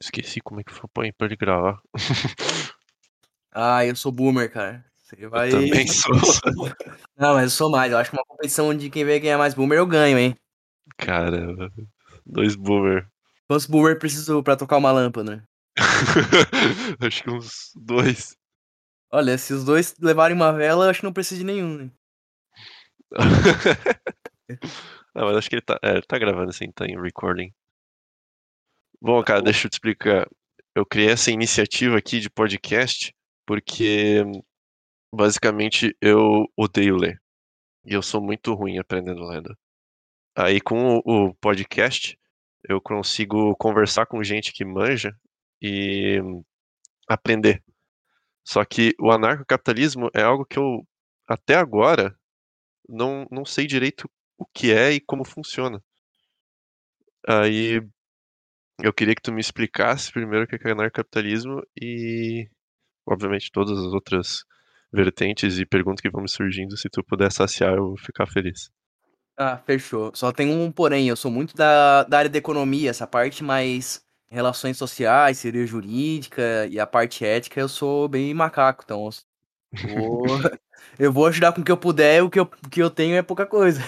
Esqueci como é que põe pra ele gravar. ah, eu sou boomer, cara. Você vai. Eu também sou. Não, mas eu sou mais. Eu acho que uma competição de quem vai ganhar mais boomer eu ganho, hein? Cara, dois boomer. Quantos boomer preciso pra tocar uma lâmpada? acho que uns dois. Olha, se os dois levarem uma vela, eu acho que não precisa de nenhum, né? não, mas acho que ele tá, é, tá gravando assim, tá em recording. Bom, cara, deixa eu te explicar. Eu criei essa iniciativa aqui de podcast porque basicamente eu odeio ler. E eu sou muito ruim aprendendo lendo. Aí com o podcast eu consigo conversar com gente que manja e aprender. Só que o anarcocapitalismo é algo que eu até agora não, não sei direito o que é e como funciona. Aí eu queria que tu me explicasse primeiro o que é anarcocapitalismo e, obviamente, todas as outras vertentes e perguntas que vão me surgindo, se tu puder saciar, eu vou ficar feliz. Ah, fechou. Só tem um porém, eu sou muito da, da área da economia, essa parte mais relações sociais, teoria jurídica e a parte ética, eu sou bem macaco, então vou, eu vou ajudar com o que eu puder, o que eu, o que eu tenho é pouca coisa.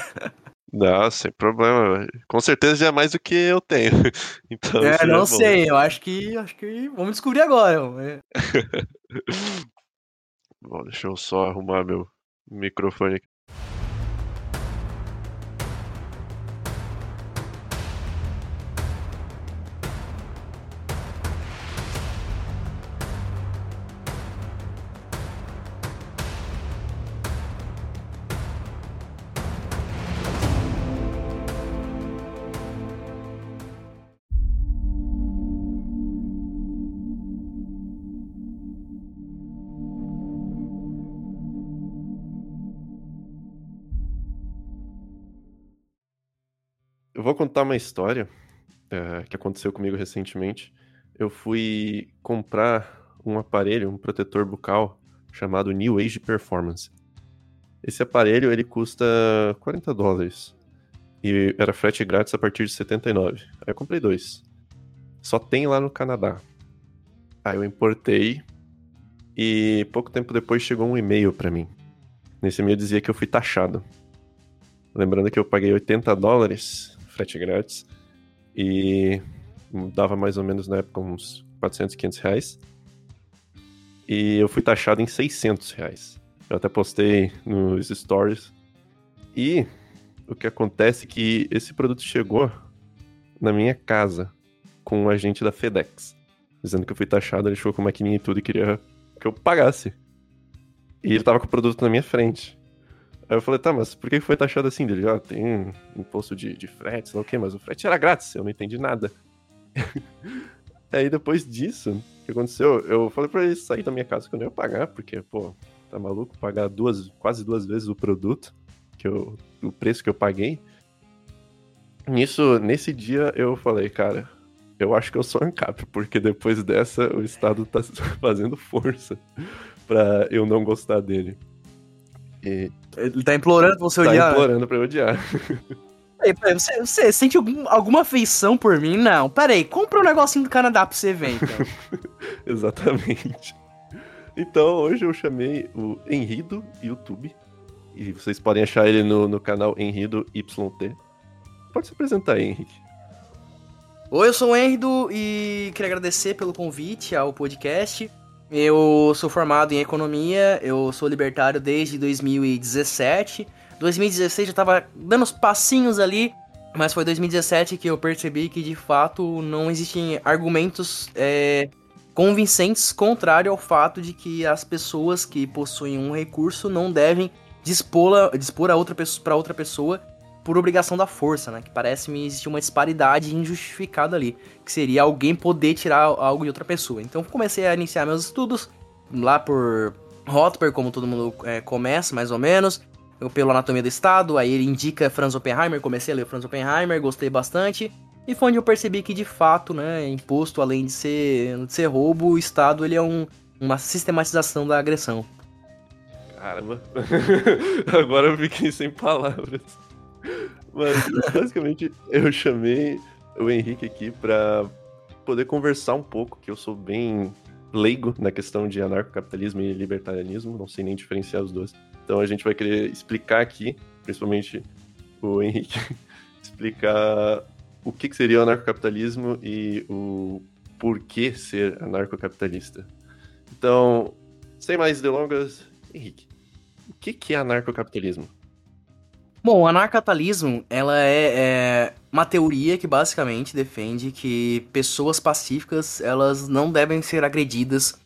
Não, sem problema. Com certeza já é mais do que eu tenho. Então, é, não é sei, eu acho que acho que vamos descobrir agora. bom, deixa eu só arrumar meu microfone aqui. Eu vou contar uma história é, que aconteceu comigo recentemente. Eu fui comprar um aparelho, um protetor bucal chamado New Age Performance. Esse aparelho ele custa 40 dólares e era frete grátis a partir de 79. Aí eu comprei dois. Só tem lá no Canadá. Aí eu importei e pouco tempo depois chegou um e-mail para mim. Nesse e-mail dizia que eu fui taxado. Lembrando que eu paguei 80 dólares frete grátis. E dava mais ou menos na época uns 400, 500 reais. E eu fui taxado em 600 reais. Eu até postei nos stories. E o que acontece é que esse produto chegou na minha casa com um agente da FedEx. Dizendo que eu fui taxado, ele chegou com maquininha e tudo e queria que eu pagasse. E ele tava com o produto na minha frente. Aí eu falei, tá, mas por que foi taxado assim? Ele, ah, tem imposto de, de frete, sei lá o quê, mas o frete era grátis, eu não entendi nada. Aí depois disso, o que aconteceu? Eu falei pra ele sair da minha casa que eu não ia pagar, porque, pô, tá maluco? Pagar duas, quase duas vezes o produto, que eu, o preço que eu paguei. Nisso, nesse dia eu falei, cara, eu acho que eu sou ANCAP, porque depois dessa o Estado tá fazendo força pra eu não gostar dele. E... Ele tá implorando pra você tá odiar? Tá implorando pra eu odiar. Peraí, você, você sente algum, alguma afeição por mim? Não, peraí, compra um negocinho do Canadá pra você ver, então. Exatamente. Então, hoje eu chamei o Henrido YouTube. E vocês podem achar ele no, no canal Henrido YT. Pode se apresentar aí, Henrique. Oi, eu sou o Henrido e queria agradecer pelo convite ao podcast. Eu sou formado em economia, eu sou libertário desde 2017. 2016 já tava dando os passinhos ali, mas foi 2017 que eu percebi que de fato não existem argumentos é, convincentes contrário ao fato de que as pessoas que possuem um recurso não devem dispor, dispor a outra para outra pessoa por obrigação da força, né? Que parece-me existir uma disparidade injustificada ali, que seria alguém poder tirar algo de outra pessoa. Então comecei a iniciar meus estudos lá por Rothbard, como todo mundo é, começa, mais ou menos. Eu pelo Anatomia do Estado, aí ele indica Franz Oppenheimer, comecei a ler Franz Oppenheimer, gostei bastante. E foi onde eu percebi que de fato, né, imposto além de ser, de ser roubo, o Estado ele é um, uma sistematização da agressão. Caramba, agora eu fiquei sem palavras. Mas, basicamente, eu chamei o Henrique aqui pra poder conversar um pouco, que eu sou bem leigo na questão de anarcocapitalismo e libertarianismo, não sei nem diferenciar os dois. Então a gente vai querer explicar aqui, principalmente o Henrique, explicar o que, seria o anarcocapitalismo e o porquê ser anarcocapitalista. Então, sem mais delongas, Henrique, o que é anarcocapitalismo? Bom, o anarcapitalismo, ela é, é, uma teoria que basicamente defende que pessoas pacíficas, elas não devem ser agredidas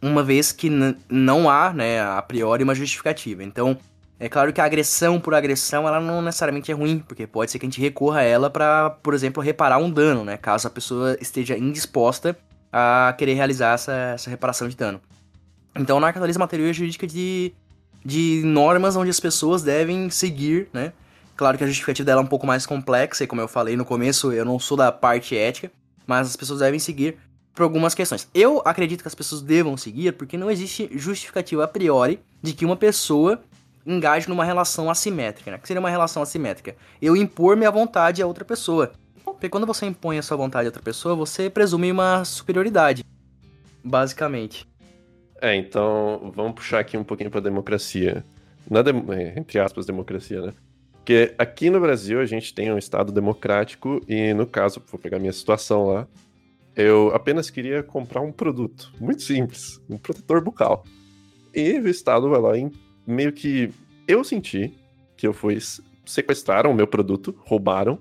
uma vez que não há, né, a priori uma justificativa. Então, é claro que a agressão por agressão, ela não necessariamente é ruim, porque pode ser que a gente recorra a ela para, por exemplo, reparar um dano, né, caso a pessoa esteja indisposta a querer realizar essa, essa reparação de dano. Então, o anarcapitalismo é uma teoria jurídica de de normas onde as pessoas devem seguir, né? Claro que a justificativa dela é um pouco mais complexa, e como eu falei no começo, eu não sou da parte ética, mas as pessoas devem seguir por algumas questões. Eu acredito que as pessoas devam seguir porque não existe justificativa a priori de que uma pessoa engaje numa relação assimétrica, né? Que seria uma relação assimétrica? Eu impor minha vontade a outra pessoa. Porque quando você impõe a sua vontade a outra pessoa, você presume uma superioridade, basicamente. É, então vamos puxar aqui um pouquinho para democracia. Na de... É, entre aspas, democracia, né? Porque aqui no Brasil a gente tem um Estado democrático e, no caso, vou pegar minha situação lá, eu apenas queria comprar um produto, muito simples, um protetor bucal. E o Estado vai lá e meio que eu senti que eu fui sequestraram o meu produto, roubaram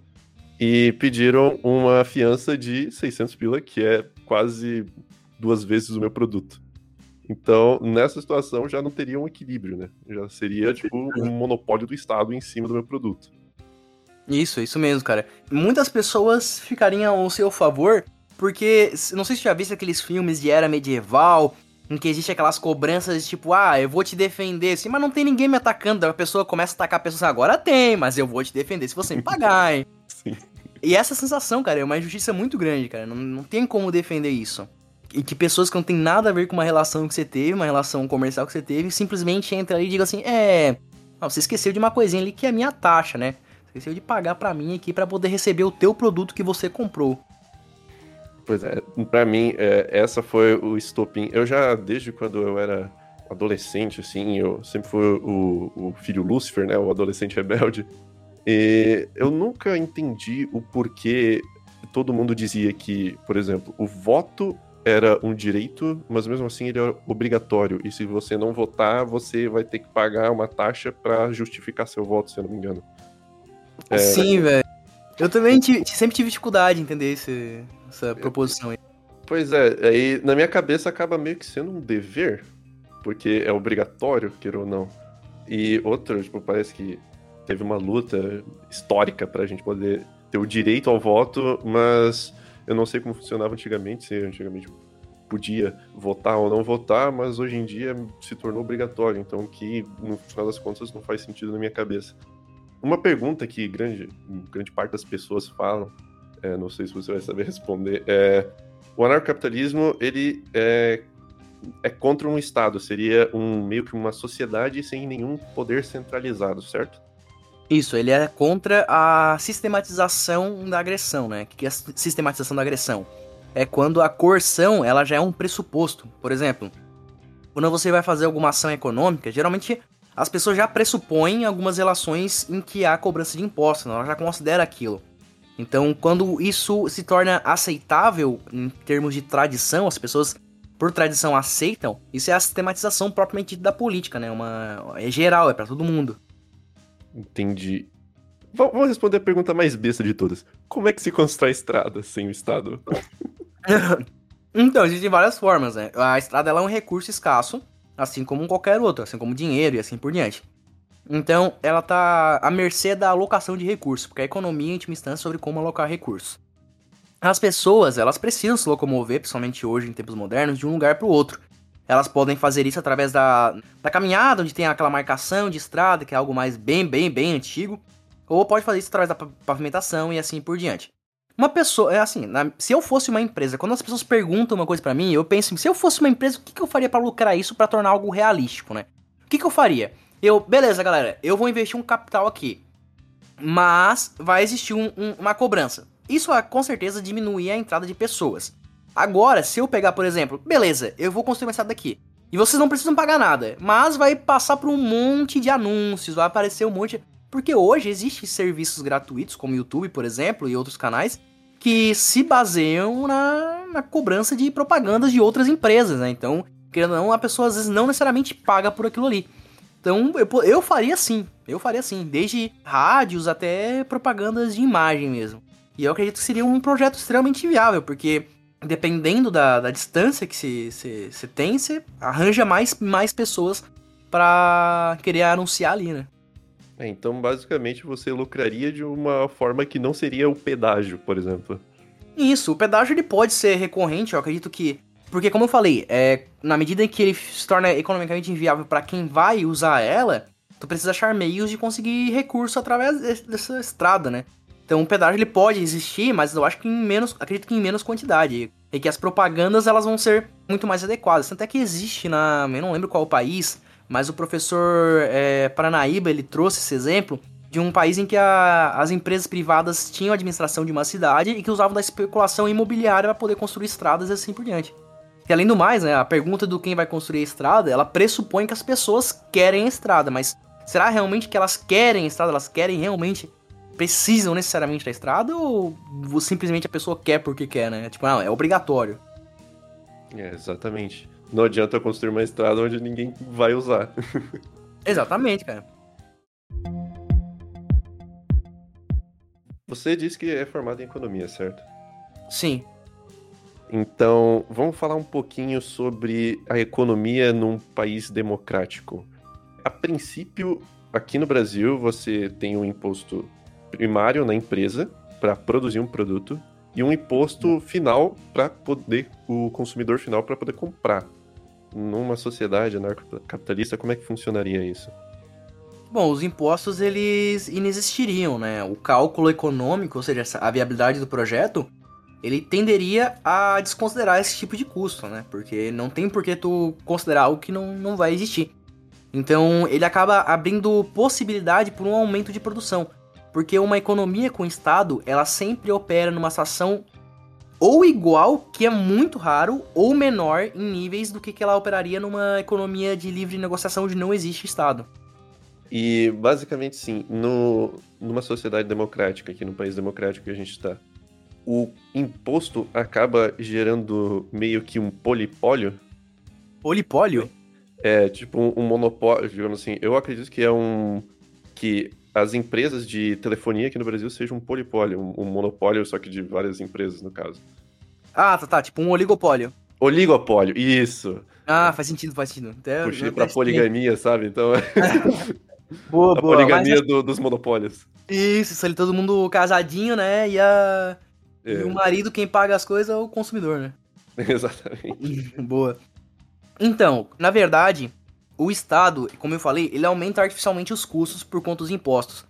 e pediram uma fiança de 600 pila, que é quase duas vezes o meu produto. Então, nessa situação, já não teria um equilíbrio, né? Já seria, tipo, um monopólio do Estado em cima do meu produto. Isso, isso mesmo, cara. Muitas pessoas ficariam ao seu favor, porque, não sei se você já viu aqueles filmes de era medieval, em que existe aquelas cobranças tipo, ah, eu vou te defender, assim, mas não tem ninguém me atacando. A pessoa começa a atacar a pessoa assim, agora tem, mas eu vou te defender se você me pagar, hein? Sim. E essa sensação, cara, é uma injustiça muito grande, cara. Não, não tem como defender isso e que pessoas que não tem nada a ver com uma relação que você teve, uma relação comercial que você teve, simplesmente entra ali e diga assim: é. você esqueceu de uma coisinha ali que é a minha taxa, né? Esqueceu de pagar para mim aqui para poder receber o teu produto que você comprou. Pois é, para mim, é, essa foi o estopim. Eu já, desde quando eu era adolescente, assim, eu sempre fui o, o filho Lúcifer, né? O adolescente rebelde. E eu nunca entendi o porquê todo mundo dizia que, por exemplo, o voto era um direito, mas mesmo assim ele é obrigatório. E se você não votar, você vai ter que pagar uma taxa para justificar seu voto, se eu não me engano. É... Sim, velho. Eu também tive, sempre tive dificuldade em entender esse, essa proposição aí. Pois é, aí na minha cabeça acaba meio que sendo um dever, porque é obrigatório, queira ou não. E outro, tipo, parece que teve uma luta histórica pra gente poder ter o direito ao voto, mas eu não sei como funcionava antigamente, se antigamente podia votar ou não votar, mas hoje em dia se tornou obrigatório, então que no final das contas não faz sentido na minha cabeça. Uma pergunta que grande, grande parte das pessoas falam, é, não sei se você vai saber responder, é o anarcocapitalismo ele é, é contra um Estado, seria um meio que uma sociedade sem nenhum poder centralizado, certo? Isso, ele é contra a sistematização da agressão, né? O que é a sistematização da agressão? É quando a coerção, ela já é um pressuposto. Por exemplo, quando você vai fazer alguma ação econômica, geralmente as pessoas já pressupõem algumas relações em que há cobrança de impostos, né? ela já considera aquilo. Então, quando isso se torna aceitável em termos de tradição, as pessoas por tradição aceitam, isso é a sistematização propriamente da política, né? Uma é geral, é para todo mundo. Entendi. Vamos responder a pergunta mais besta de todas. Como é que se constrói estrada sem o Estado? então, existem várias formas, né? A estrada é um recurso escasso, assim como qualquer outro, assim como dinheiro e assim por diante. Então, ela tá à mercê da alocação de recursos, porque a economia, em última instância, sobre como alocar recursos. As pessoas, elas precisam se locomover, principalmente hoje, em tempos modernos, de um lugar para o outro. Elas podem fazer isso através da, da caminhada, onde tem aquela marcação de estrada, que é algo mais bem, bem, bem antigo. Ou pode fazer isso através da pavimentação e assim por diante. Uma pessoa, é assim, na, se eu fosse uma empresa, quando as pessoas perguntam uma coisa para mim, eu penso, se eu fosse uma empresa, o que, que eu faria para lucrar isso para tornar algo realístico, né? O que, que eu faria? Eu, beleza, galera, eu vou investir um capital aqui, mas vai existir um, um, uma cobrança. Isso com certeza diminuir a entrada de pessoas. Agora, se eu pegar, por exemplo, beleza, eu vou construir uma estrada daqui. E vocês não precisam pagar nada, mas vai passar por um monte de anúncios, vai aparecer um monte. Porque hoje existem serviços gratuitos, como o YouTube, por exemplo, e outros canais, que se baseiam na, na cobrança de propagandas de outras empresas, né? Então, querendo ou não, a pessoa às vezes não necessariamente paga por aquilo ali. Então, eu, eu faria sim, eu faria sim, desde rádios até propagandas de imagem mesmo. E eu acredito que seria um projeto extremamente viável, porque dependendo da, da distância que se, se, se tem, você arranja mais, mais pessoas para querer anunciar ali, né? É, então, basicamente, você lucraria de uma forma que não seria o pedágio, por exemplo. Isso, o pedágio ele pode ser recorrente, eu acredito que. Porque, como eu falei, é, na medida em que ele se torna economicamente inviável para quem vai usar ela, tu precisa achar meios de conseguir recurso através dessa estrada, né? Então o pedágio ele pode existir, mas eu acho que em menos, acredito que em menos quantidade. E que as propagandas elas vão ser muito mais adequadas. Tanto é que existe na, eu não lembro qual país, mas o professor é, Paranaíba ele trouxe esse exemplo de um país em que a, as empresas privadas tinham administração de uma cidade e que usavam da especulação imobiliária para poder construir estradas e assim por diante. E além do mais, né, a pergunta do quem vai construir a estrada, ela pressupõe que as pessoas querem a estrada, mas será realmente que elas querem a estrada? Elas querem realmente precisam necessariamente da estrada ou simplesmente a pessoa quer porque quer, né? Tipo, não, é obrigatório. É, exatamente. Não adianta construir uma estrada onde ninguém vai usar. exatamente, cara. Você disse que é formado em economia, certo? Sim. Então, vamos falar um pouquinho sobre a economia num país democrático. A princípio, aqui no Brasil, você tem um imposto primário na empresa para produzir um produto e um imposto final para poder o consumidor final para poder comprar. Numa sociedade anarcocapitalista, como é que funcionaria isso? Bom, os impostos eles inexistiriam, né? O cálculo econômico, ou seja, a viabilidade do projeto, ele tenderia a desconsiderar esse tipo de custo, né? Porque não tem por que tu considerar algo que não, não vai existir. Então, ele acaba abrindo possibilidade por um aumento de produção. Porque uma economia com Estado, ela sempre opera numa situação ou igual, que é muito raro, ou menor em níveis do que, que ela operaria numa economia de livre negociação onde não existe Estado. E basicamente sim, no, numa sociedade democrática, aqui no país democrático que a gente está, o imposto acaba gerando meio que um polipólio. Polipólio? É, tipo um, um monopólio, digamos assim. Eu acredito que é um. que as empresas de telefonia aqui no Brasil sejam um polipólio, um, um, monopólio, só que de várias empresas, no caso. Ah, tá, tá, tipo um oligopólio. Oligopólio, isso. Ah, faz sentido, faz sentido. Até, Puxei pra poligamia, sabe? Então. boa, a boa. poligamia mas... do, dos monopólios. Isso, isso ali, todo mundo casadinho, né? E, a... É. e o marido, quem paga as coisas é o consumidor, né? Exatamente. boa. Então, na verdade, o Estado, como eu falei, ele aumenta artificialmente os custos por conta dos impostos.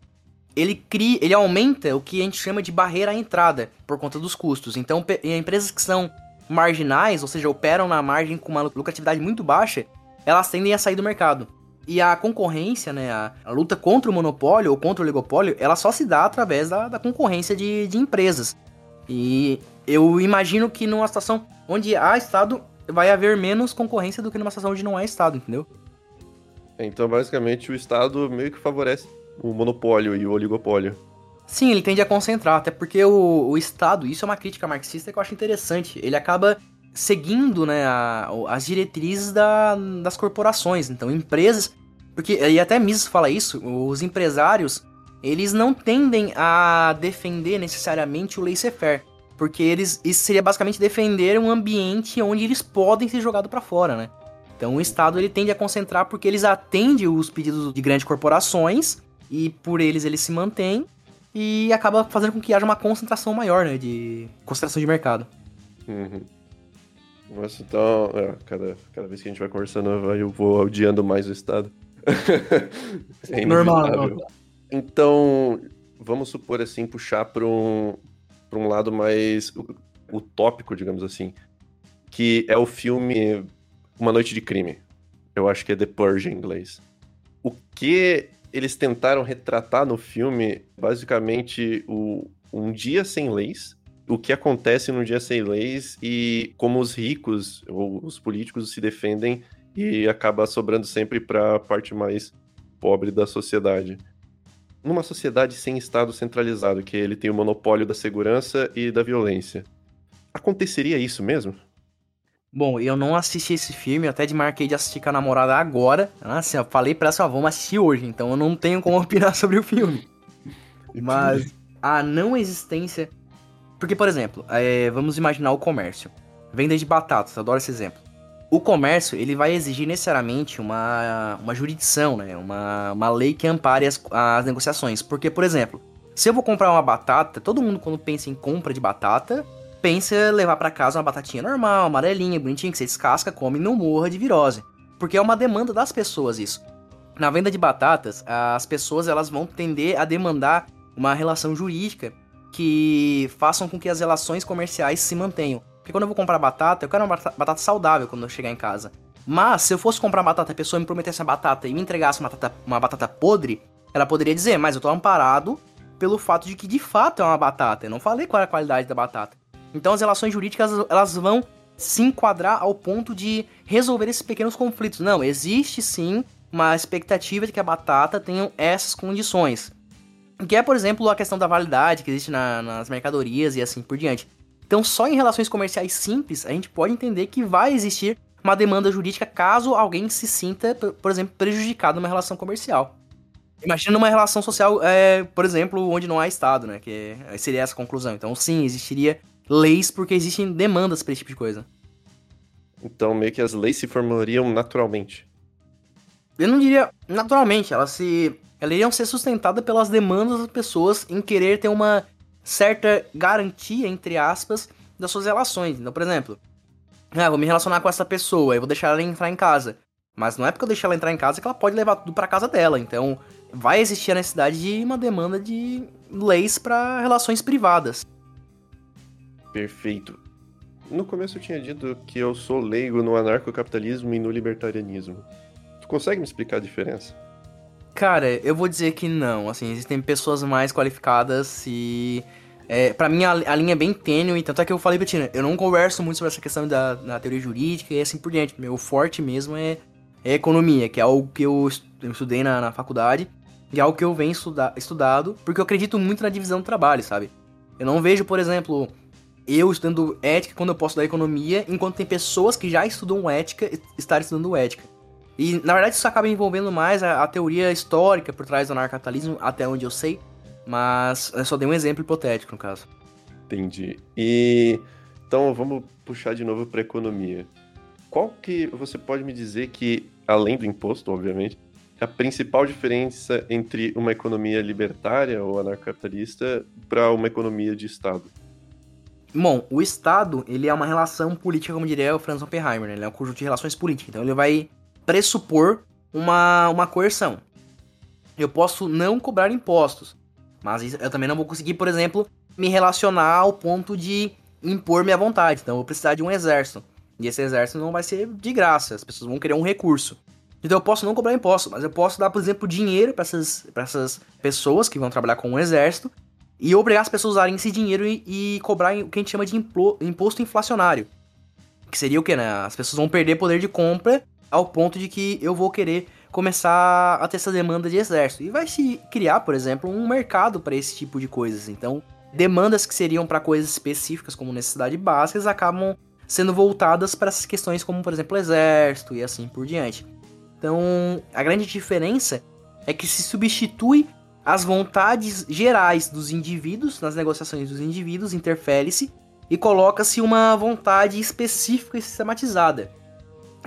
Ele cria, ele aumenta o que a gente chama de barreira à entrada por conta dos custos. Então, empresas que são marginais, ou seja, operam na margem com uma lucratividade muito baixa, elas tendem a sair do mercado. E a concorrência, né, a, a luta contra o monopólio ou contra o oligopólio, ela só se dá através da, da concorrência de, de empresas. E eu imagino que numa situação onde há Estado, vai haver menos concorrência do que numa situação onde não há Estado, entendeu? Então, basicamente, o Estado meio que favorece o monopólio e o oligopólio. Sim, ele tende a concentrar, até porque o, o Estado, isso é uma crítica marxista que eu acho interessante, ele acaba seguindo né, a, as diretrizes da, das corporações, então empresas, porque, e até Mises fala isso, os empresários, eles não tendem a defender necessariamente o laissez-faire, porque eles, isso seria basicamente defender um ambiente onde eles podem ser jogados para fora, né? Então o Estado ele tende a concentrar porque eles atendem os pedidos de grandes corporações e por eles ele se mantém e acaba fazendo com que haja uma concentração maior, né, de concentração de mercado. Uhum. Nossa, então, é, cada, cada vez que a gente vai conversando, eu vou odiando mais o Estado. é Normal. Então, vamos supor assim, puxar para um, um lado mais utópico, digamos assim, que é o filme uma Noite de Crime. Eu acho que é The Purge em inglês. O que eles tentaram retratar no filme, basicamente, o, um dia sem leis, o que acontece num dia sem leis e como os ricos ou os políticos se defendem e acaba sobrando sempre para a parte mais pobre da sociedade. Numa sociedade sem Estado centralizado, que ele tem o monopólio da segurança e da violência, aconteceria isso mesmo? Bom, eu não assisti esse filme, até de marquei de assistir com a namorada agora. Assim, eu falei pra ela, vamos assistir hoje, então eu não tenho como opinar sobre o filme. Mas a não existência. Porque, por exemplo, é, vamos imaginar o comércio. Venda de batatas, adoro esse exemplo. O comércio, ele vai exigir necessariamente uma, uma jurisdição, né? Uma, uma lei que ampare as, as negociações. Porque, por exemplo, se eu vou comprar uma batata, todo mundo quando pensa em compra de batata, pensa levar para casa uma batatinha normal, amarelinha, bonitinha, que você descasca, come e não morra de virose. Porque é uma demanda das pessoas isso. Na venda de batatas, as pessoas elas vão tender a demandar uma relação jurídica que façam com que as relações comerciais se mantenham. Porque quando eu vou comprar batata, eu quero uma batata saudável quando eu chegar em casa. Mas se eu fosse comprar batata, a pessoa me prometesse a batata e me entregasse uma batata, uma batata podre, ela poderia dizer, mas eu tô amparado pelo fato de que de fato é uma batata. Eu não falei qual é a qualidade da batata. Então as relações jurídicas elas vão se enquadrar ao ponto de resolver esses pequenos conflitos. Não, existe sim uma expectativa de que a batata tenha essas condições. Que é, por exemplo, a questão da validade que existe na, nas mercadorias e assim por diante. Então, só em relações comerciais simples, a gente pode entender que vai existir uma demanda jurídica caso alguém se sinta, por exemplo, prejudicado numa relação comercial. Imagina uma relação social, é, por exemplo, onde não há Estado, né? Que seria essa conclusão. Então, sim, existiria leis porque existem demandas para esse tipo de coisa. Então, meio que as leis se formariam naturalmente. Eu não diria naturalmente, elas se. Elas iriam ser sustentadas pelas demandas das pessoas em querer ter uma certa garantia, entre aspas, das suas relações. Então, por exemplo, ah, vou me relacionar com essa pessoa, eu vou deixar ela entrar em casa. Mas não é porque eu deixar ela entrar em casa que ela pode levar tudo para casa dela. Então, vai existir a necessidade de uma demanda de leis para relações privadas. Perfeito. No começo eu tinha dito que eu sou leigo no anarcocapitalismo e no libertarianismo. Tu consegue me explicar a diferença? Cara, eu vou dizer que não. Assim, existem pessoas mais qualificadas e. É, para mim a, a, linha é bem tênue, tanto é que eu falei pra Tina, eu não converso muito sobre essa questão da, da teoria jurídica e assim por diante. Meu forte mesmo é, é economia, que é algo que eu, eu estudei na, na, faculdade e é algo que eu venho estuda, estudado, porque eu acredito muito na divisão do trabalho, sabe? Eu não vejo, por exemplo, eu estudando ética quando eu posso estudar economia, enquanto tem pessoas que já estudam ética estarem estudando ética. E na verdade isso acaba envolvendo mais a, a teoria histórica por trás do anarcapitalismo, até onde eu sei, mas eu só dei um exemplo hipotético no caso. Entendi. E então vamos puxar de novo para economia. Qual que você pode me dizer que, além do imposto, obviamente, a principal diferença entre uma economia libertária ou anarcapitalista para uma economia de Estado? Bom, o Estado, ele é uma relação política, como diria o Franz Oppenheimer, né? ele é um conjunto de relações políticas. Então ele vai pressupor uma, uma coerção. Eu posso não cobrar impostos, mas eu também não vou conseguir, por exemplo, me relacionar ao ponto de impor minha vontade. Então eu vou precisar de um exército. E esse exército não vai ser de graça, as pessoas vão querer um recurso. Então eu posso não cobrar impostos, mas eu posso dar, por exemplo, dinheiro para essas, essas pessoas que vão trabalhar com o exército e obrigar as pessoas a usarem esse dinheiro e, e cobrar o que a gente chama de imposto inflacionário. Que seria o que, né? As pessoas vão perder poder de compra ao ponto de que eu vou querer começar a ter essa demanda de exército. E vai se criar, por exemplo, um mercado para esse tipo de coisas. Então, demandas que seriam para coisas específicas, como necessidades básicas, acabam sendo voltadas para essas questões, como, por exemplo, exército e assim por diante. Então, a grande diferença é que se substitui as vontades gerais dos indivíduos, nas negociações dos indivíduos, interfere-se e coloca-se uma vontade específica e sistematizada.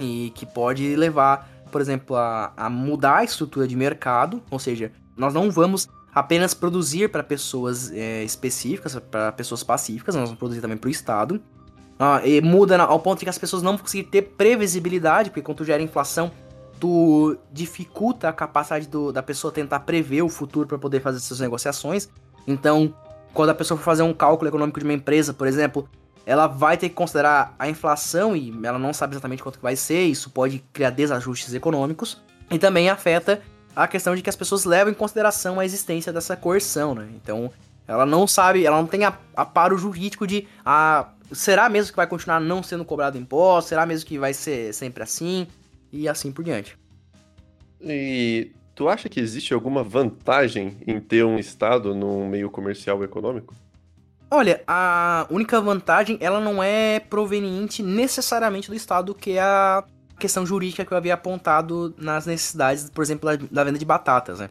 E que pode levar, por exemplo, a, a mudar a estrutura de mercado, ou seja, nós não vamos apenas produzir para pessoas é, específicas, para pessoas pacíficas, nós vamos produzir também para o Estado. Ah, e muda ao ponto de que as pessoas não vão conseguir ter previsibilidade, porque quando gera inflação, tu dificulta a capacidade do, da pessoa tentar prever o futuro para poder fazer essas negociações. Então, quando a pessoa for fazer um cálculo econômico de uma empresa, por exemplo, ela vai ter que considerar a inflação e ela não sabe exatamente quanto vai ser, isso pode criar desajustes econômicos e também afeta a questão de que as pessoas levam em consideração a existência dessa coerção, né? Então, Ela não sabe, ela não tem aparo jurídico de ah, será mesmo que vai continuar não sendo cobrado imposto? Será mesmo que vai ser sempre assim? E assim por diante. E tu acha que existe alguma vantagem em ter um Estado no meio comercial e econômico? Olha, a única vantagem, ela não é proveniente necessariamente do Estado, que é a questão jurídica que eu havia apontado nas necessidades, por exemplo, da venda de batatas, né?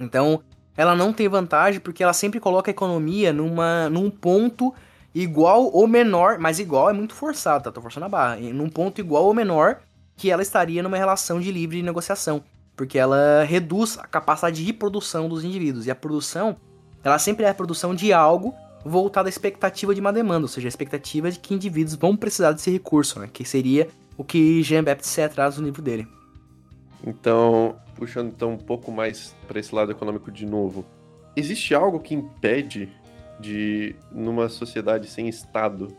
Então, ela não tem vantagem porque ela sempre coloca a economia numa, num ponto igual ou menor, mas igual é muito forçado, tá? Tô forçando a barra. Num ponto igual ou menor que ela estaria numa relação de livre negociação. Porque ela reduz a capacidade de produção dos indivíduos. E a produção, ela sempre é a produção de algo voltado à expectativa de uma demanda, ou seja, a expectativa de que indivíduos vão precisar desse recurso, né? Que seria o que Jean-Baptiste traz no livro dele. Então, puxando então um pouco mais para esse lado econômico de novo, existe algo que impede de, numa sociedade sem Estado,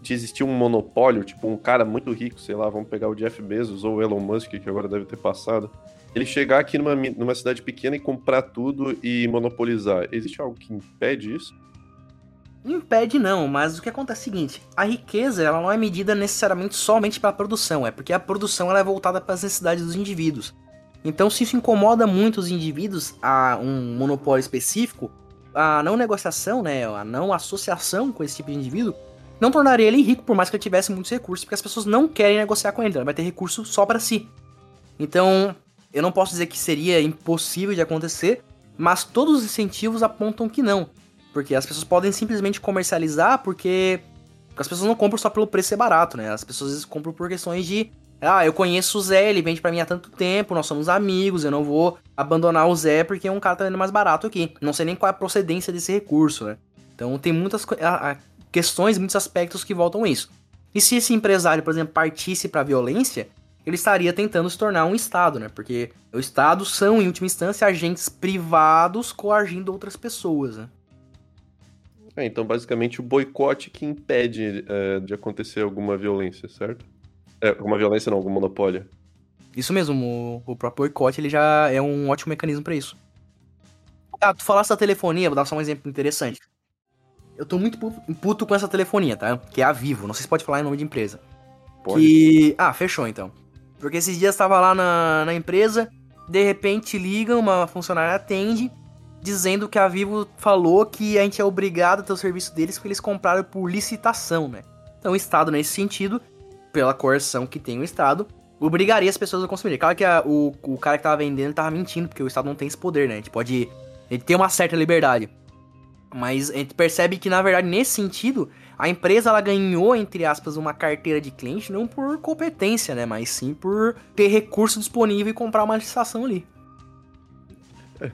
de existir um monopólio, tipo um cara muito rico, sei lá, vamos pegar o Jeff Bezos ou o Elon Musk, que agora deve ter passado, ele chegar aqui numa, numa cidade pequena e comprar tudo e monopolizar. Existe algo que impede isso? Impede não, mas o que acontece é o seguinte, a riqueza ela não é medida necessariamente somente pela produção, é porque a produção ela é voltada para as necessidades dos indivíduos. Então, se isso incomoda muito os indivíduos a um monopólio específico, a não negociação, né, a não associação com esse tipo de indivíduo, não tornaria ele rico por mais que ele tivesse muitos recursos, porque as pessoas não querem negociar com ele, ele vai ter recurso só para si. Então, eu não posso dizer que seria impossível de acontecer, mas todos os incentivos apontam que não. Porque as pessoas podem simplesmente comercializar porque as pessoas não compram só pelo preço ser barato, né? As pessoas às vezes compram por questões de ah, eu conheço o Zé, ele vende para mim há tanto tempo, nós somos amigos, eu não vou abandonar o Zé porque um cara tá vendo mais barato aqui. Não sei nem qual é a procedência desse recurso, né? Então tem muitas questões, muitos aspectos que voltam a isso. E se esse empresário, por exemplo, partisse para violência, ele estaria tentando se tornar um Estado, né? Porque o Estado são, em última instância, agentes privados coagindo outras pessoas, né? É, então, basicamente, o boicote que impede é, de acontecer alguma violência, certo? É, alguma violência não, algum monopólio. Isso mesmo, o, o próprio boicote ele já é um ótimo mecanismo para isso. Ah, tu falaste da telefonia, vou dar só um exemplo interessante. Eu tô muito puto com essa telefonia, tá? Que é a Vivo, não sei se pode falar em nome de empresa. Pode. Que... Ah, fechou então. Porque esses dias tava lá na, na empresa, de repente liga, uma funcionária atende, dizendo que a Vivo falou que a gente é obrigado a ter o serviço deles porque eles compraram por licitação, né? Então o Estado, nesse sentido, pela coerção que tem o Estado, obrigaria as pessoas a consumir. Claro que a, o, o cara que tava vendendo tava mentindo, porque o Estado não tem esse poder, né? A gente pode. Ele tem uma certa liberdade. Mas a gente percebe que, na verdade, nesse sentido, a empresa ela ganhou, entre aspas, uma carteira de cliente não por competência, né? Mas sim por ter recurso disponível e comprar uma licitação ali.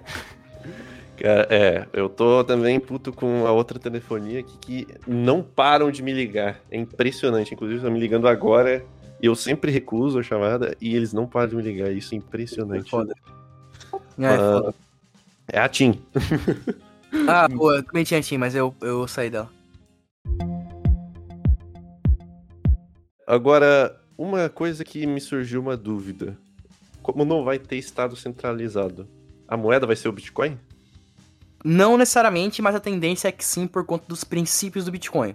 Cara, é, eu tô também puto com a outra telefonia aqui que não param de me ligar. É impressionante. Inclusive, estão me ligando agora e eu sempre recuso a chamada e eles não param de me ligar. Isso é impressionante. É foda. É, é foda. É a TIM. ah, pô, eu também tinha TIM, mas eu, eu saí dela. Agora, uma coisa que me surgiu uma dúvida. Como não vai ter estado centralizado, a moeda vai ser o Bitcoin? Não necessariamente, mas a tendência é que sim, por conta dos princípios do Bitcoin.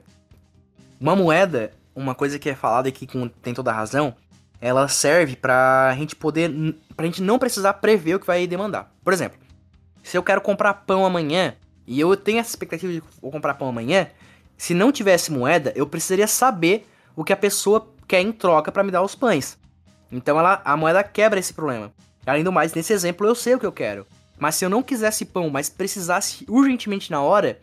Uma moeda, uma coisa que é falada aqui com tem toda a razão, ela serve pra gente poder. pra gente não precisar prever o que vai demandar. Por exemplo, se eu quero comprar pão amanhã, e eu tenho essa expectativa de vou comprar pão amanhã, se não tivesse moeda, eu precisaria saber o que a pessoa quer em troca para me dar os pães. Então ela, a moeda quebra esse problema. Além do mais, nesse exemplo eu sei o que eu quero. Mas se eu não quisesse pão, mas precisasse urgentemente na hora,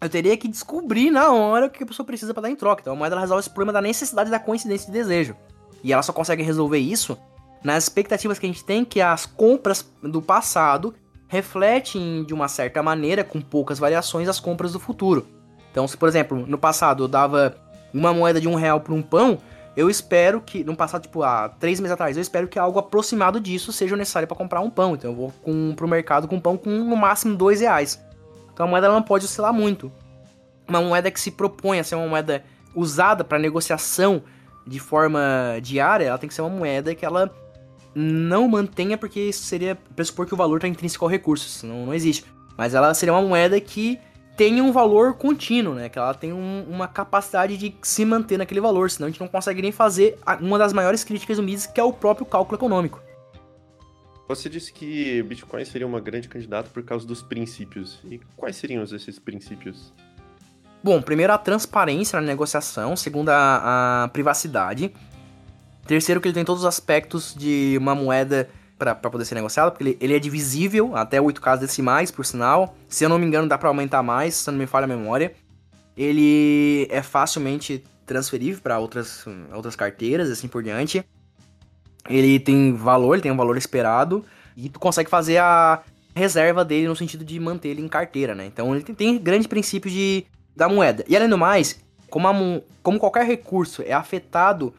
eu teria que descobrir na hora o que a pessoa precisa para dar em troca. Então a moeda resolve esse problema da necessidade da coincidência de desejo. E ela só consegue resolver isso nas expectativas que a gente tem que as compras do passado refletem de uma certa maneira, com poucas variações, as compras do futuro. Então, se por exemplo, no passado eu dava uma moeda de um real por um pão, eu espero que, no passado, tipo, há três meses atrás, eu espero que algo aproximado disso seja necessário para comprar um pão. Então eu vou com, pro mercado com pão com no máximo dois reais. Então a moeda não pode oscilar muito. Uma moeda que se propõe a ser uma moeda usada para negociação de forma diária, ela tem que ser uma moeda que ela não mantenha, porque isso seria pressupor que o valor está intrínseco ao recurso, senão não existe. Mas ela seria uma moeda que tem um valor contínuo, né? Que ela tem um, uma capacidade de se manter naquele valor, senão a gente não consegue nem fazer uma das maiores críticas do Mises, que é o próprio cálculo econômico. Você disse que Bitcoin seria uma grande candidata por causa dos princípios. E quais seriam esses princípios? Bom, primeiro a transparência na negociação, segundo a, a privacidade. Terceiro, que ele tem todos os aspectos de uma moeda para poder ser negociado, porque ele, ele, é divisível até 8 casas decimais, por sinal. Se eu não me engano, dá para aumentar mais, se não me falha a memória. Ele é facilmente transferível para outras, outras carteiras, assim por diante. Ele tem valor, ele tem um valor esperado, e tu consegue fazer a reserva dele no sentido de manter ele em carteira, né? Então ele tem, tem grande princípio de, da moeda. E além do mais, como, a, como qualquer recurso é afetado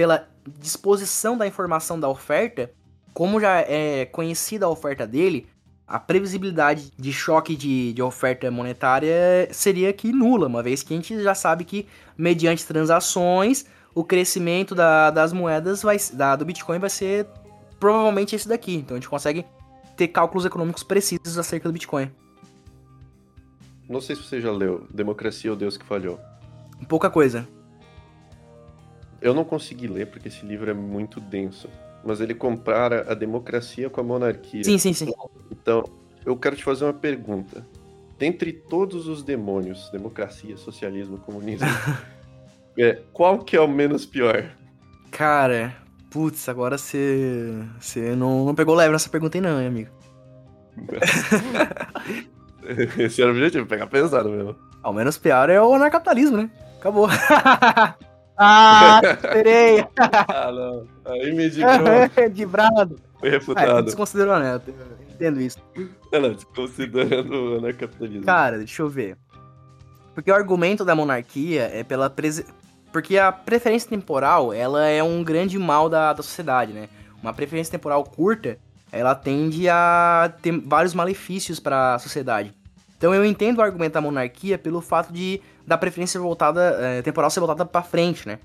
pela disposição da informação da oferta, como já é conhecida a oferta dele, a previsibilidade de choque de, de oferta monetária seria que nula, uma vez que a gente já sabe que, mediante transações, o crescimento da, das moedas vai, da, do Bitcoin vai ser provavelmente esse daqui. Então a gente consegue ter cálculos econômicos precisos acerca do Bitcoin. Não sei se você já leu Democracia ou Deus que Falhou. Pouca coisa. Eu não consegui ler porque esse livro é muito denso mas ele compara a democracia com a monarquia. Sim, sim, sim. Então, eu quero te fazer uma pergunta. Dentre todos os demônios, democracia, socialismo, comunismo, é, qual que é o menos pior? Cara, putz, agora você você não, não pegou leve nessa pergunta aí não, hein, amigo. Esse era o objetivo, pegar pesado mesmo. Ao menos pior é o anarcapitalismo, né? Acabou. Ah, esperei. ah, não. Aí me brado. Foi refutado. Ah, desconsiderou neta. Entendo isso. Não, não, desconsiderando o anarcapitalismo. Cara, deixa eu ver. Porque o argumento da monarquia é pela prese... Porque a preferência temporal, ela é um grande mal da, da sociedade, né? Uma preferência temporal curta, ela tende a ter vários malefícios para a sociedade. Então eu entendo o argumento da monarquia pelo fato de da preferência voltada é, temporal ser voltada para frente, né?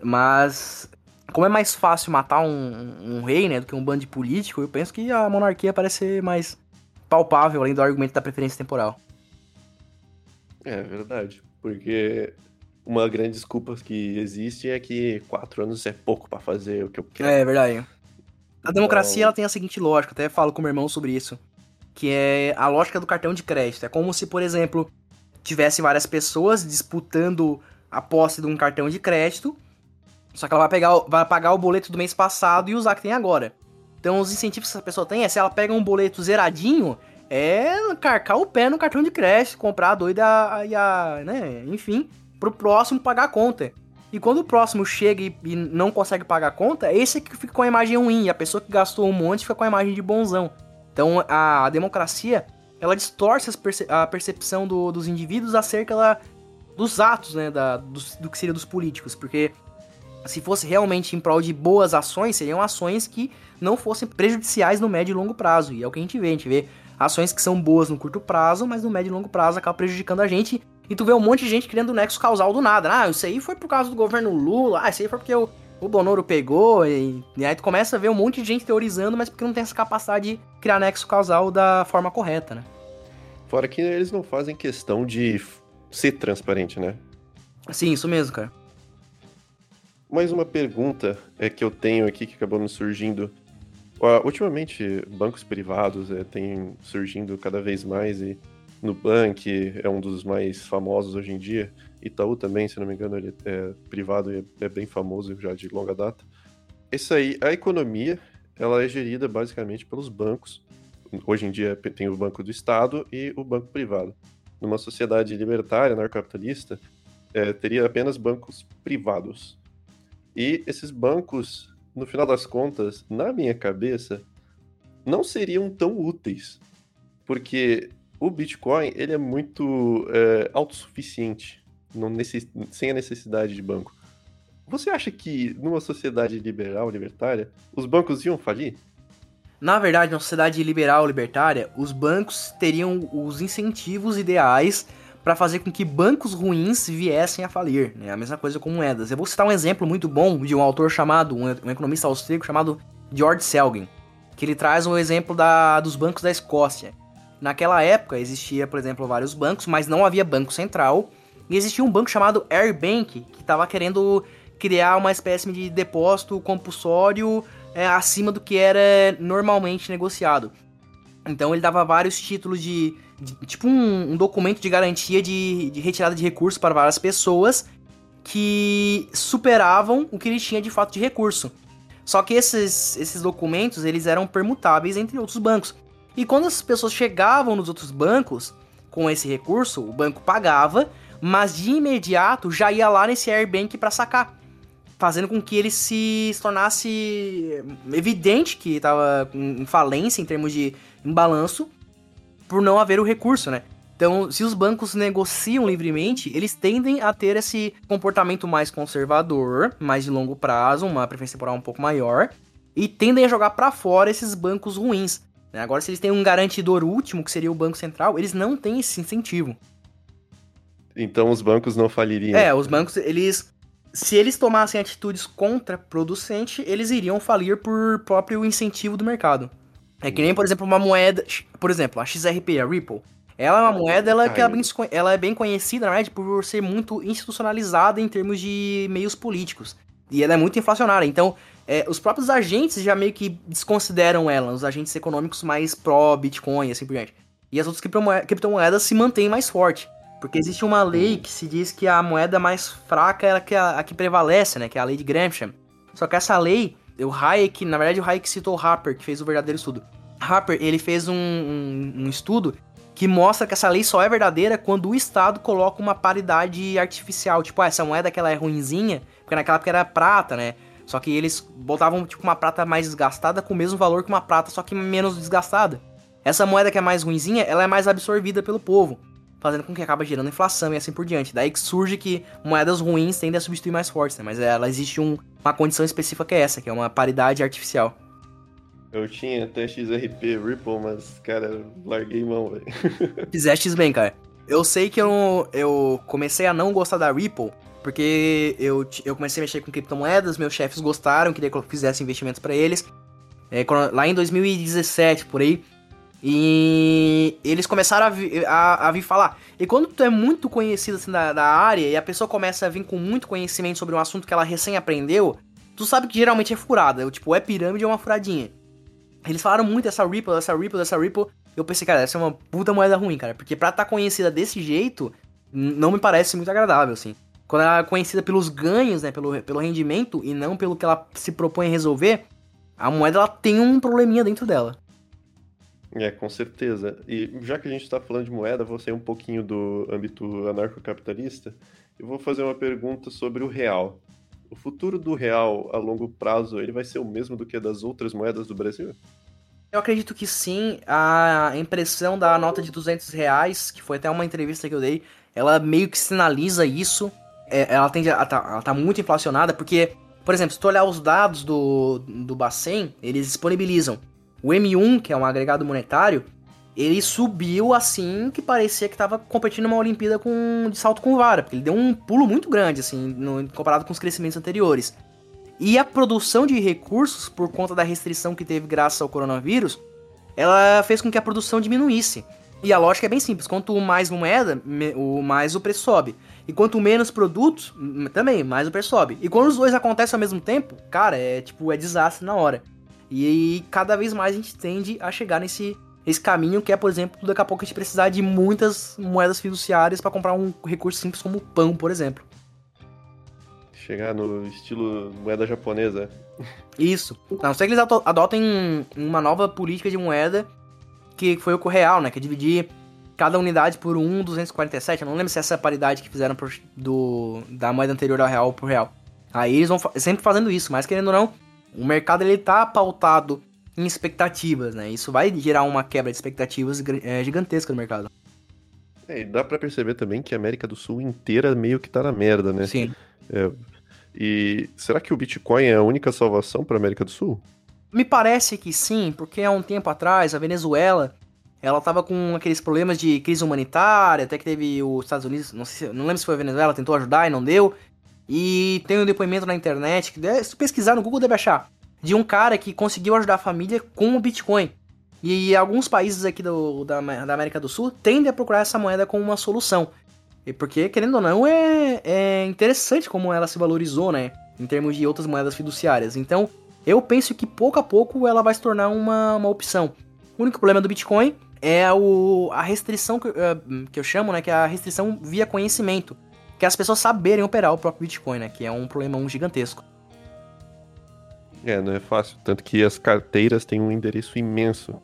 Mas como é mais fácil matar um, um, rei, né, do que um bando de político, eu penso que a monarquia parece ser mais palpável além do argumento da preferência temporal. É verdade, porque uma grande desculpa que existe é que quatro anos é pouco para fazer o que eu quero. É verdade. A democracia então... ela tem a seguinte lógica, até falo com meu irmão sobre isso, que é a lógica do cartão de crédito. É como se, por exemplo, tivesse várias pessoas disputando a posse de um cartão de crédito, só que ela vai, pegar, vai pagar o boleto do mês passado e usar que tem agora. Então os incentivos que essa pessoa tem é se ela pega um boleto zeradinho, é carcar o pé no cartão de crédito, comprar a doida e a, né, enfim, pro próximo pagar a conta. E quando o próximo chega e, e não consegue pagar a conta, é esse que fica com a imagem ruim, e a pessoa que gastou um monte fica com a imagem de bonzão. Então a, a democracia ela distorce perce a percepção do, dos indivíduos acerca da, dos atos, né, da, do, do que seria dos políticos, porque se fosse realmente em prol de boas ações, seriam ações que não fossem prejudiciais no médio e longo prazo, e é o que a gente vê, a gente vê ações que são boas no curto prazo, mas no médio e longo prazo acabam prejudicando a gente, e tu vê um monte de gente criando nexo causal do nada, ah, isso aí foi por causa do governo Lula, ah, isso aí foi porque o, o Bonoro pegou, e, e, aí tu começa a ver um monte de gente teorizando, mas porque não tem essa capacidade de criar nexo causal da forma correta, né? Fora que eles não fazem questão de ser transparente, né? Sim, isso mesmo, cara. Mais uma pergunta é que eu tenho aqui que acabou me surgindo. Uh, ultimamente, bancos privados é, têm surgindo cada vez mais e Nubank é um dos mais famosos hoje em dia. Itaú também, se não me engano, ele é privado e é bem famoso já de longa data. Isso aí, a economia, ela é gerida basicamente pelos bancos. Hoje em dia tem o banco do Estado e o banco privado. Numa sociedade libertária, anarcapitalista, é, teria apenas bancos privados. E esses bancos, no final das contas, na minha cabeça, não seriam tão úteis. Porque o Bitcoin ele é muito é, autossuficiente não necess... sem a necessidade de banco. Você acha que numa sociedade liberal, libertária, os bancos iam falir? Na verdade, na sociedade liberal, libertária, os bancos teriam os incentivos ideais para fazer com que bancos ruins viessem a falir. Né? A mesma coisa com moedas. Eu vou citar um exemplo muito bom de um autor chamado, um, economista austríaco chamado George Selgin, que ele traz um exemplo da, dos bancos da Escócia. Naquela época existia, por exemplo, vários bancos, mas não havia banco central. E existia um banco chamado Airbank, que estava querendo criar uma espécie de depósito compulsório é, acima do que era normalmente negociado. Então ele dava vários títulos de. de tipo um, um, documento de garantia de, de retirada de recursos para várias pessoas que superavam o que ele tinha de fato de recurso. Só que esses, esses documentos eles eram permutáveis entre outros bancos. E quando as pessoas chegavam nos outros bancos com esse recurso, o banco pagava, mas de imediato já ia lá nesse Airbank para sacar, fazendo com que ele se, se tornasse evidente que estava em falência em termos de balanço por não haver o recurso, né? Então, se os bancos negociam livremente, eles tendem a ter esse comportamento mais conservador, mais de longo prazo, uma preferência temporal um pouco maior, e tendem a jogar para fora esses bancos ruins. Né? Agora, se eles têm um garantidor último, que seria o Banco Central, eles não têm esse incentivo. Então, os bancos não faliriam? É, os bancos, eles. Se eles tomassem atitudes contraproducentes, eles iriam falir por próprio incentivo do mercado. É que nem, por exemplo, uma moeda. Por exemplo, a XRP, a Ripple. Ela é uma moeda ela, que ela, é ela é bem conhecida, na verdade, por ser muito institucionalizada em termos de meios políticos. E ela é muito inflacionária. Então, é, os próprios agentes já meio que desconsideram ela, os agentes econômicos mais pró-Bitcoin e assim por diante. E as outras criptomoedas se mantêm mais forte. Porque existe uma lei que se diz que a moeda mais fraca é a que, a, a que prevalece, né? Que é a lei de Gramsci. Só que essa lei, o Hayek, na verdade o Hayek citou o Harper, que fez o verdadeiro estudo. Harper, ele fez um, um, um estudo que mostra que essa lei só é verdadeira quando o Estado coloca uma paridade artificial. Tipo, ah, essa moeda que ela é ruinzinha, porque naquela época era prata, né? Só que eles botavam, tipo, uma prata mais desgastada com o mesmo valor que uma prata, só que menos desgastada. Essa moeda que é mais ruinzinha, ela é mais absorvida pelo povo, fazendo com que acaba gerando inflação e assim por diante. Daí que surge que moedas ruins tendem a substituir mais fortes, né? Mas ela existe um, uma condição específica que é essa, que é uma paridade artificial. Eu tinha até XRP Ripple, mas, cara, larguei mão, velho. Fizeste bem, cara. Eu sei que eu, eu comecei a não gostar da Ripple, porque eu, eu comecei a mexer com criptomoedas, meus chefes gostaram, queria que eu fizesse investimentos para eles. É, lá em 2017, por aí. E eles começaram a, vi, a, a, vir falar. E quando tu é muito conhecido assim, da, da área e a pessoa começa a vir com muito conhecimento sobre um assunto que ela recém aprendeu, tu sabe que geralmente é furada. Tipo, é pirâmide ou uma furadinha. Eles falaram muito dessa Ripple, dessa Ripple, dessa Ripple. Eu pensei, cara, essa é uma puta moeda ruim, cara. Porque pra estar tá conhecida desse jeito, não me parece muito agradável, assim. Quando ela é conhecida pelos ganhos, né, pelo, pelo rendimento e não pelo que ela se propõe a resolver, a moeda ela tem um probleminha dentro dela. É, com certeza. E já que a gente está falando de moeda, vou sair um pouquinho do âmbito anarcocapitalista. Eu vou fazer uma pergunta sobre o real. O futuro do real a longo prazo ele vai ser o mesmo do que das outras moedas do Brasil? Eu acredito que sim. A impressão da nota de 200 reais, que foi até uma entrevista que eu dei, ela meio que sinaliza isso. É, ela, tende a, tá, ela tá muito inflacionada, porque, por exemplo, se tu olhar os dados do, do Bacen, eles disponibilizam o M1, que é um agregado monetário, ele subiu assim que parecia que estava competindo uma Olimpíada com, de salto com vara, porque ele deu um pulo muito grande, assim, no, comparado com os crescimentos anteriores. E a produção de recursos, por conta da restrição que teve graças ao coronavírus, ela fez com que a produção diminuísse. E a lógica é bem simples: quanto mais moeda, o mais o preço sobe. E quanto menos produtos, também, mais o preço sobe. E quando os dois acontecem ao mesmo tempo, cara, é tipo, é desastre na hora. E aí, cada vez mais a gente tende a chegar nesse esse caminho que é, por exemplo, daqui a pouco a gente precisar de muitas moedas fiduciárias para comprar um recurso simples como pão, por exemplo. Chegar no estilo moeda japonesa. Isso. A não ser que eles adotem uma nova política de moeda que foi o real, né? Que é dividir cada unidade por 1,247. Eu não lembro se é essa paridade que fizeram do, da moeda anterior ao real pro real. Aí eles vão sempre fazendo isso, mas querendo ou não, o mercado ele tá pautado em expectativas, né? Isso vai gerar uma quebra de expectativas é, gigantesca no mercado. É, e dá para perceber também que a América do Sul inteira meio que tá na merda, né? Sim. É, e será que o Bitcoin é a única salvação para a América do Sul? Me parece que sim, porque há um tempo atrás a Venezuela ela tava com aqueles problemas de crise humanitária, até que teve os Estados Unidos, não, sei, não lembro se foi a Venezuela, tentou ajudar e não deu. E tem um depoimento na internet, que se pesquisar no Google deve achar, de um cara que conseguiu ajudar a família com o Bitcoin. E alguns países aqui do, da, da América do Sul tendem a procurar essa moeda como uma solução. E porque, querendo ou não, é, é interessante como ela se valorizou, né? Em termos de outras moedas fiduciárias. Então, eu penso que pouco a pouco ela vai se tornar uma, uma opção. O único problema do Bitcoin é o, a restrição que, uh, que eu chamo, né? Que é a restrição via conhecimento. Que é as pessoas saberem operar o próprio Bitcoin, né? Que é um problemão gigantesco. É, não é fácil. Tanto que as carteiras têm um endereço imenso.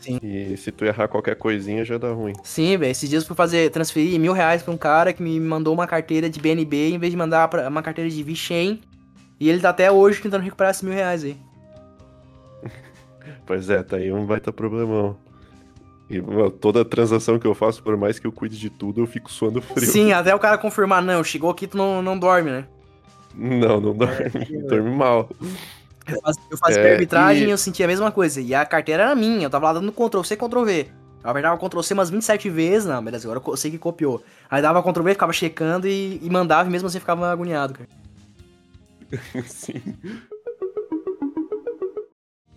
Sim. E se tu errar qualquer coisinha já dá ruim. Sim, velho. Esses dias eu fui fazer, transferir mil reais pra um cara que me mandou uma carteira de BNB em vez de mandar pra uma carteira de VeChain. E ele tá até hoje tentando recuperar esses mil reais aí. pois é, tá aí um baita problemão. E toda transação que eu faço, por mais que eu cuide de tudo, eu fico suando frio. Sim, até o cara confirmar, não, chegou aqui, tu não, não dorme, né? Não, não dorme. É, dorme mal. Eu fazia é, arbitragem e eu sentia a mesma coisa. E a carteira era minha, eu tava lá dando Ctrl C, Ctrl V. Eu apertava Ctrl C umas 27 vezes, não, beleza, agora eu sei que copiou. Aí dava Ctrl V, ficava checando e, e mandava, e mesmo assim ficava agoniado, cara. Sim.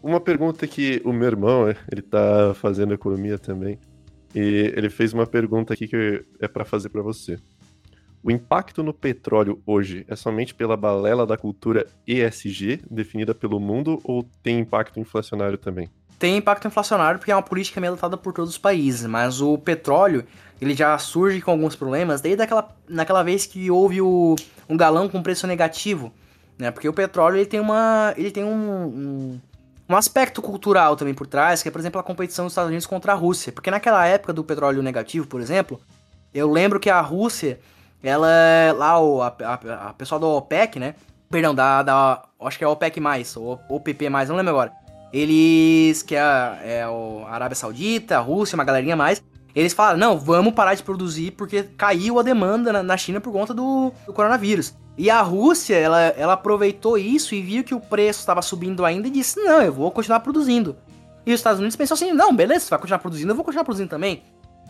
Uma pergunta que o meu irmão, é, ele tá fazendo economia também, e ele fez uma pergunta aqui que é para fazer para você. O impacto no petróleo hoje é somente pela balela da cultura ESG definida pelo mundo ou tem impacto inflacionário também? Tem impacto inflacionário porque é uma política meio adotada por todos os países, mas o petróleo ele já surge com alguns problemas desde aquela, naquela vez que houve o, um galão com preço negativo, né? Porque o petróleo ele tem uma ele tem um, um, um aspecto cultural também por trás, que é por exemplo a competição dos Estados Unidos contra a Rússia, porque naquela época do petróleo negativo, por exemplo, eu lembro que a Rússia ela é lá, o, a, a, a pessoal da OPEC, né? Perdão, da, da. Acho que é OPEC, ou OPP, não lembro agora. Eles, que é, é a Arábia Saudita, a Rússia, uma galerinha mais. Eles falaram: não, vamos parar de produzir porque caiu a demanda na, na China por conta do, do coronavírus. E a Rússia, ela, ela aproveitou isso e viu que o preço estava subindo ainda e disse: não, eu vou continuar produzindo. E os Estados Unidos pensou assim: não, beleza, você vai continuar produzindo, eu vou continuar produzindo também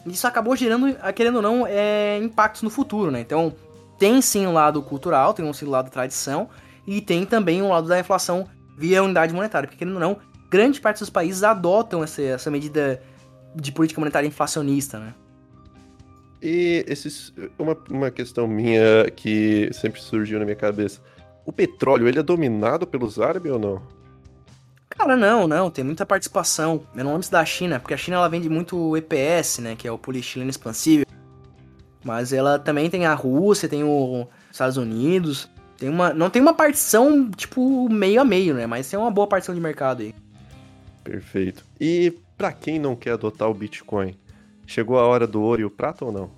isso acabou gerando, querendo ou não, é, impactos no futuro, né? Então, tem sim um lado cultural, tem um lado tradição, e tem também um lado da inflação via unidade monetária, porque querendo ou não, grande parte dos países adotam essa, essa medida de política monetária inflacionista, né? E esses, uma, uma questão minha que sempre surgiu na minha cabeça. O petróleo, ele é dominado pelos árabes ou não? Cara, não, não, tem muita participação. Eu não antes da China, porque a China ela vende muito EPS, né, que é o poliestileno expansível. Mas ela também tem a Rússia, tem os Estados Unidos. Tem uma, não tem uma partição, tipo, meio a meio, né? Mas tem uma boa partição de mercado aí. Perfeito. E para quem não quer adotar o Bitcoin, chegou a hora do ouro e o prata ou não?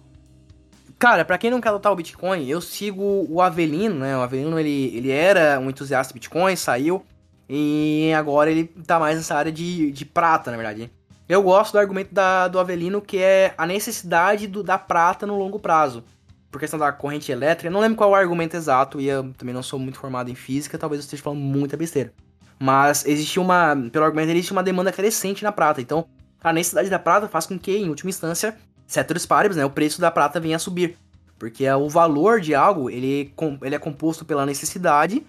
Cara, para quem não quer adotar o Bitcoin, eu sigo o Avelino, né? O Avelino, ele, ele era um entusiasta de Bitcoin, saiu, e agora ele tá mais nessa área de, de prata, na verdade. Eu gosto do argumento da, do Avelino, que é a necessidade do, da prata no longo prazo. Por questão da corrente elétrica, não lembro qual é o argumento exato, e eu também não sou muito formado em física, talvez eu esteja falando muita besteira. Mas existe uma, pelo argumento, existe uma demanda crescente na prata. Então, a necessidade da prata faz com que, em última instância, ceteris paribus, né, o preço da prata venha a subir. Porque o valor de algo, ele, ele é composto pela necessidade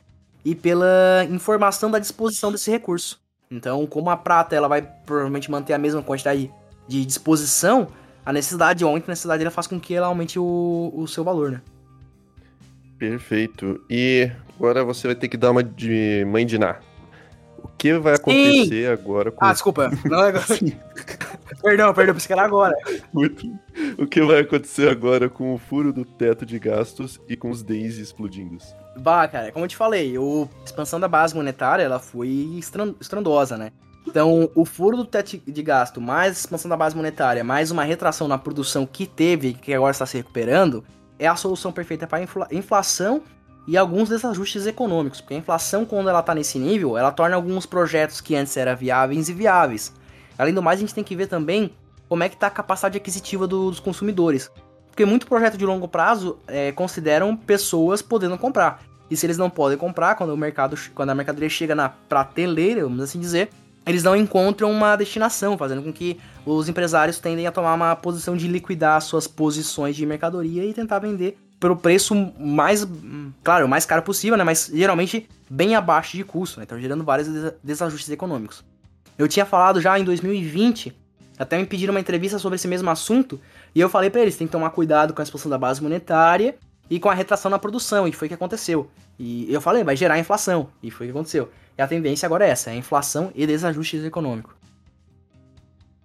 e pela informação da disposição desse recurso. Então, como a prata ela vai provavelmente manter a mesma quantidade de disposição, a necessidade ou a necessidade ela faz com que ela aumente o, o seu valor, né? Perfeito. E agora você vai ter que dar uma de mãe de Ná. O que vai acontecer Sim. agora com. Ah, desculpa. Não é agora. perdão, perdão, pensei que era agora. O que vai acontecer agora com o furo do teto de gastos e com os DEIs explodindo? Bah, cara, como eu te falei, a expansão da base monetária ela foi estrondosa, né? Então, o furo do teto de gasto, mais a expansão da base monetária, mais uma retração na produção que teve, que agora está se recuperando, é a solução perfeita para a inflação e alguns desajustes econômicos, porque a inflação, quando ela está nesse nível, ela torna alguns projetos que antes eram viáveis inviáveis. Além do mais, a gente tem que ver também como é que está a capacidade aquisitiva do, dos consumidores. Porque muito projeto de longo prazo é, consideram pessoas podendo comprar. E se eles não podem comprar, quando o mercado, quando a mercadoria chega na prateleira, vamos assim dizer, eles não encontram uma destinação, fazendo com que os empresários tendem a tomar uma posição de liquidar suas posições de mercadoria e tentar vender pelo preço mais, claro, o mais caro possível, né? Mas geralmente bem abaixo de custo, né? Então gerando vários desajustes econômicos. Eu tinha falado já em 2020, até me pediram uma entrevista sobre esse mesmo assunto, e eu falei para eles, tem que tomar cuidado com a expansão da base monetária e com a retração na produção, e foi o que aconteceu. E eu falei, vai gerar inflação, e foi o que aconteceu. E a tendência agora é essa, é inflação e desajustes econômicos.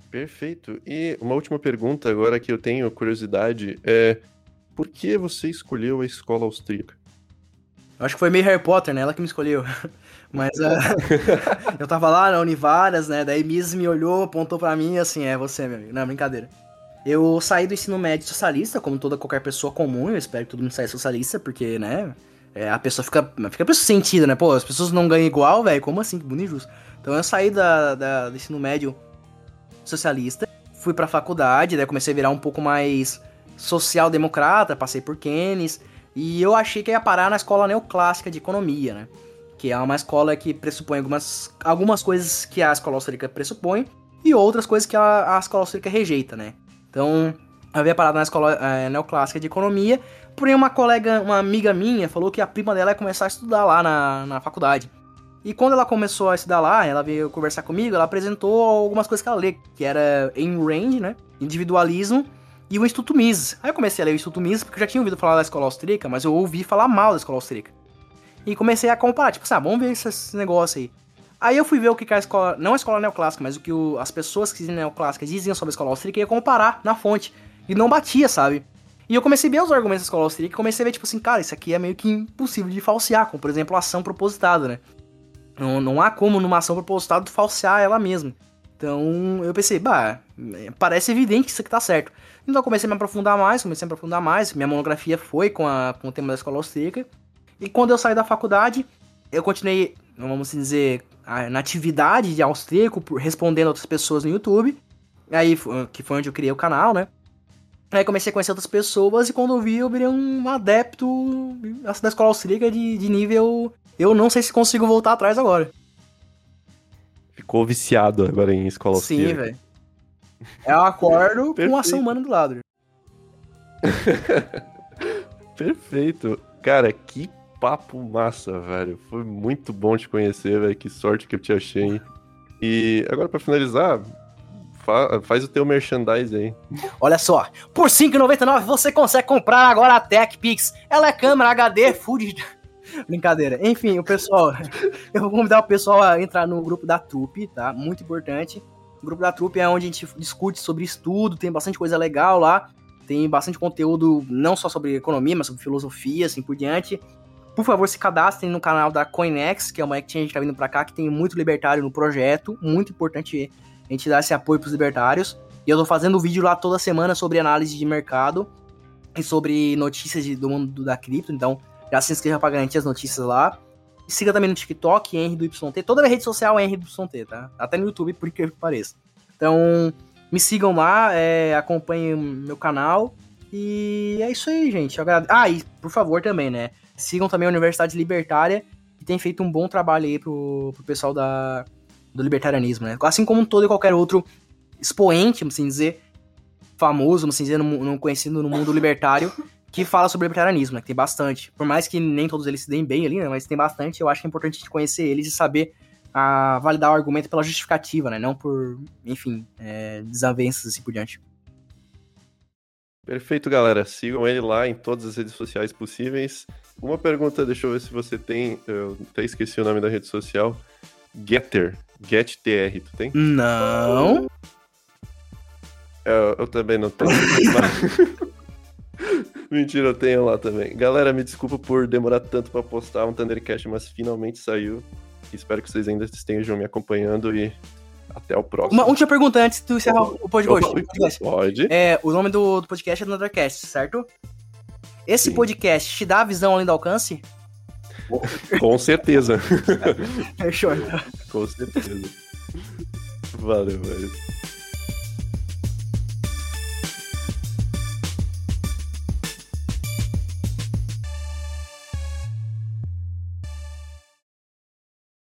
Perfeito. E uma última pergunta agora que eu tenho curiosidade é por que você escolheu a escola austríaca? Eu acho que foi meio Harry Potter, né? Ela que me escolheu. Mas uh, eu tava lá na Univaras, né? Daí Miss me olhou, apontou para mim assim, é você, meu amigo. Não, brincadeira. Eu saí do ensino médio socialista, como toda qualquer pessoa comum, eu espero que todo mundo saia socialista, porque, né, é, a pessoa fica, fica sentido, né? Pô, as pessoas não ganham igual, velho, como assim? Que bonito injusto. Então eu saí da, da, do ensino médio socialista, fui pra faculdade, daí comecei a virar um pouco mais social-democrata, passei por Keynes, e eu achei que ia parar na escola neoclássica de economia, né? Que é uma escola que pressupõe algumas, algumas coisas que a escola austríaca pressupõe e outras coisas que a, a escola austríaca rejeita, né? Então, eu havia parado na escola é, neoclássica de economia, porém uma colega, uma amiga minha, falou que a prima dela ia começar a estudar lá na, na faculdade. E quando ela começou a estudar lá, ela veio conversar comigo, ela apresentou algumas coisas que ela lê, que era Ayn Rand, né? Individualismo e o Instituto Mises. Aí eu comecei a ler o Instituto Mises, porque eu já tinha ouvido falar da escola austríaca, mas eu ouvi falar mal da escola austríaca. E comecei a comparar, tipo assim, ah, vamos ver esse, negócio aí. Aí eu fui ver o que a escola, não a escola neoclássica, mas o que o, as pessoas que dizem neoclássica diziam sobre a escola austríaca e ia comparar na fonte. E não batia, sabe? E eu comecei a ver os argumentos da escola austríaca e comecei a ver, tipo assim, cara, isso aqui é meio que impossível de falsear, como por exemplo a ação propositada, né? Não, não há como numa ação propositada falsear ela mesma. Então eu pensei, bah, parece evidente que isso aqui tá certo. Então eu comecei a me aprofundar mais, comecei a me aprofundar mais. Minha monografia foi com, a, com o tema da escola austríaca. E quando eu saí da faculdade, eu continuei, vamos dizer, na atividade de austríaco, respondendo outras pessoas no YouTube. Aí, que foi onde eu criei o canal, né? Aí comecei a conhecer outras pessoas e quando eu vi, eu virei um adepto da escola austríaca de, de nível. Eu não sei se consigo voltar atrás agora. Ficou viciado agora em escola austríaca. Sim, velho. Eu acordo com ação humana do lado. Perfeito. Cara, que papo massa, velho. Foi muito bom te conhecer, velho. Que sorte que eu te achei. E agora, para finalizar, fa faz o teu merchandise aí. Olha só, por R$ 5,99 você consegue comprar agora a TechPix. Ela é câmera HD Full Brincadeira. Enfim, o pessoal. eu vou convidar o pessoal a entrar no grupo da Trupe, tá? Muito importante. O grupo da Trupe é onde a gente discute sobre estudo, tem bastante coisa legal lá. Tem bastante conteúdo, não só sobre economia, mas sobre filosofia, assim por diante. Por favor, se cadastrem no canal da Coinex, que é uma exchange que tá vindo pra cá, que tem muito libertário no projeto. Muito importante a gente dar esse apoio pros libertários. E eu tô fazendo vídeo lá toda semana sobre análise de mercado e sobre notícias de, do mundo da cripto. Então, já se inscreva pra garantir as notícias lá. Siga também no TikTok, Henry do YT. Toda a rede social é Henry do YT, tá? Até no YouTube, por que pareça. Então, me sigam lá, é, acompanhem meu canal. E é isso aí, gente. Ah, e por favor também, né? Sigam também a Universidade Libertária, que tem feito um bom trabalho aí pro, pro pessoal da, do libertarianismo, né? Assim como todo e qualquer outro expoente, vamos assim dizer, famoso, vamos assim dizer, no, conhecido no mundo libertário, que fala sobre libertarianismo, né? Que tem bastante. Por mais que nem todos eles se deem bem ali, né? Mas tem bastante, eu acho que é importante a gente conhecer eles e saber a validar o argumento pela justificativa, né? Não por, enfim, é, desavenças assim por diante. Perfeito, galera. Sigam ele lá em todas as redes sociais possíveis. Uma pergunta, deixa eu ver se você tem. Eu até esqueci o nome da rede social. Getter. GetTR, tu tem? Não. Eu, eu também não tenho. Mentira, eu tenho lá também. Galera, me desculpa por demorar tanto para postar um Thundercast, mas finalmente saiu. Espero que vocês ainda estejam me acompanhando e até o próximo. Uma última pergunta antes de tu encerrar o podcast. Pode. É, o nome do, do podcast é Thundercast, certo? Esse Sim. podcast te dá a visão além do alcance? Com certeza. Fechou, então. Com certeza. Valeu, velho.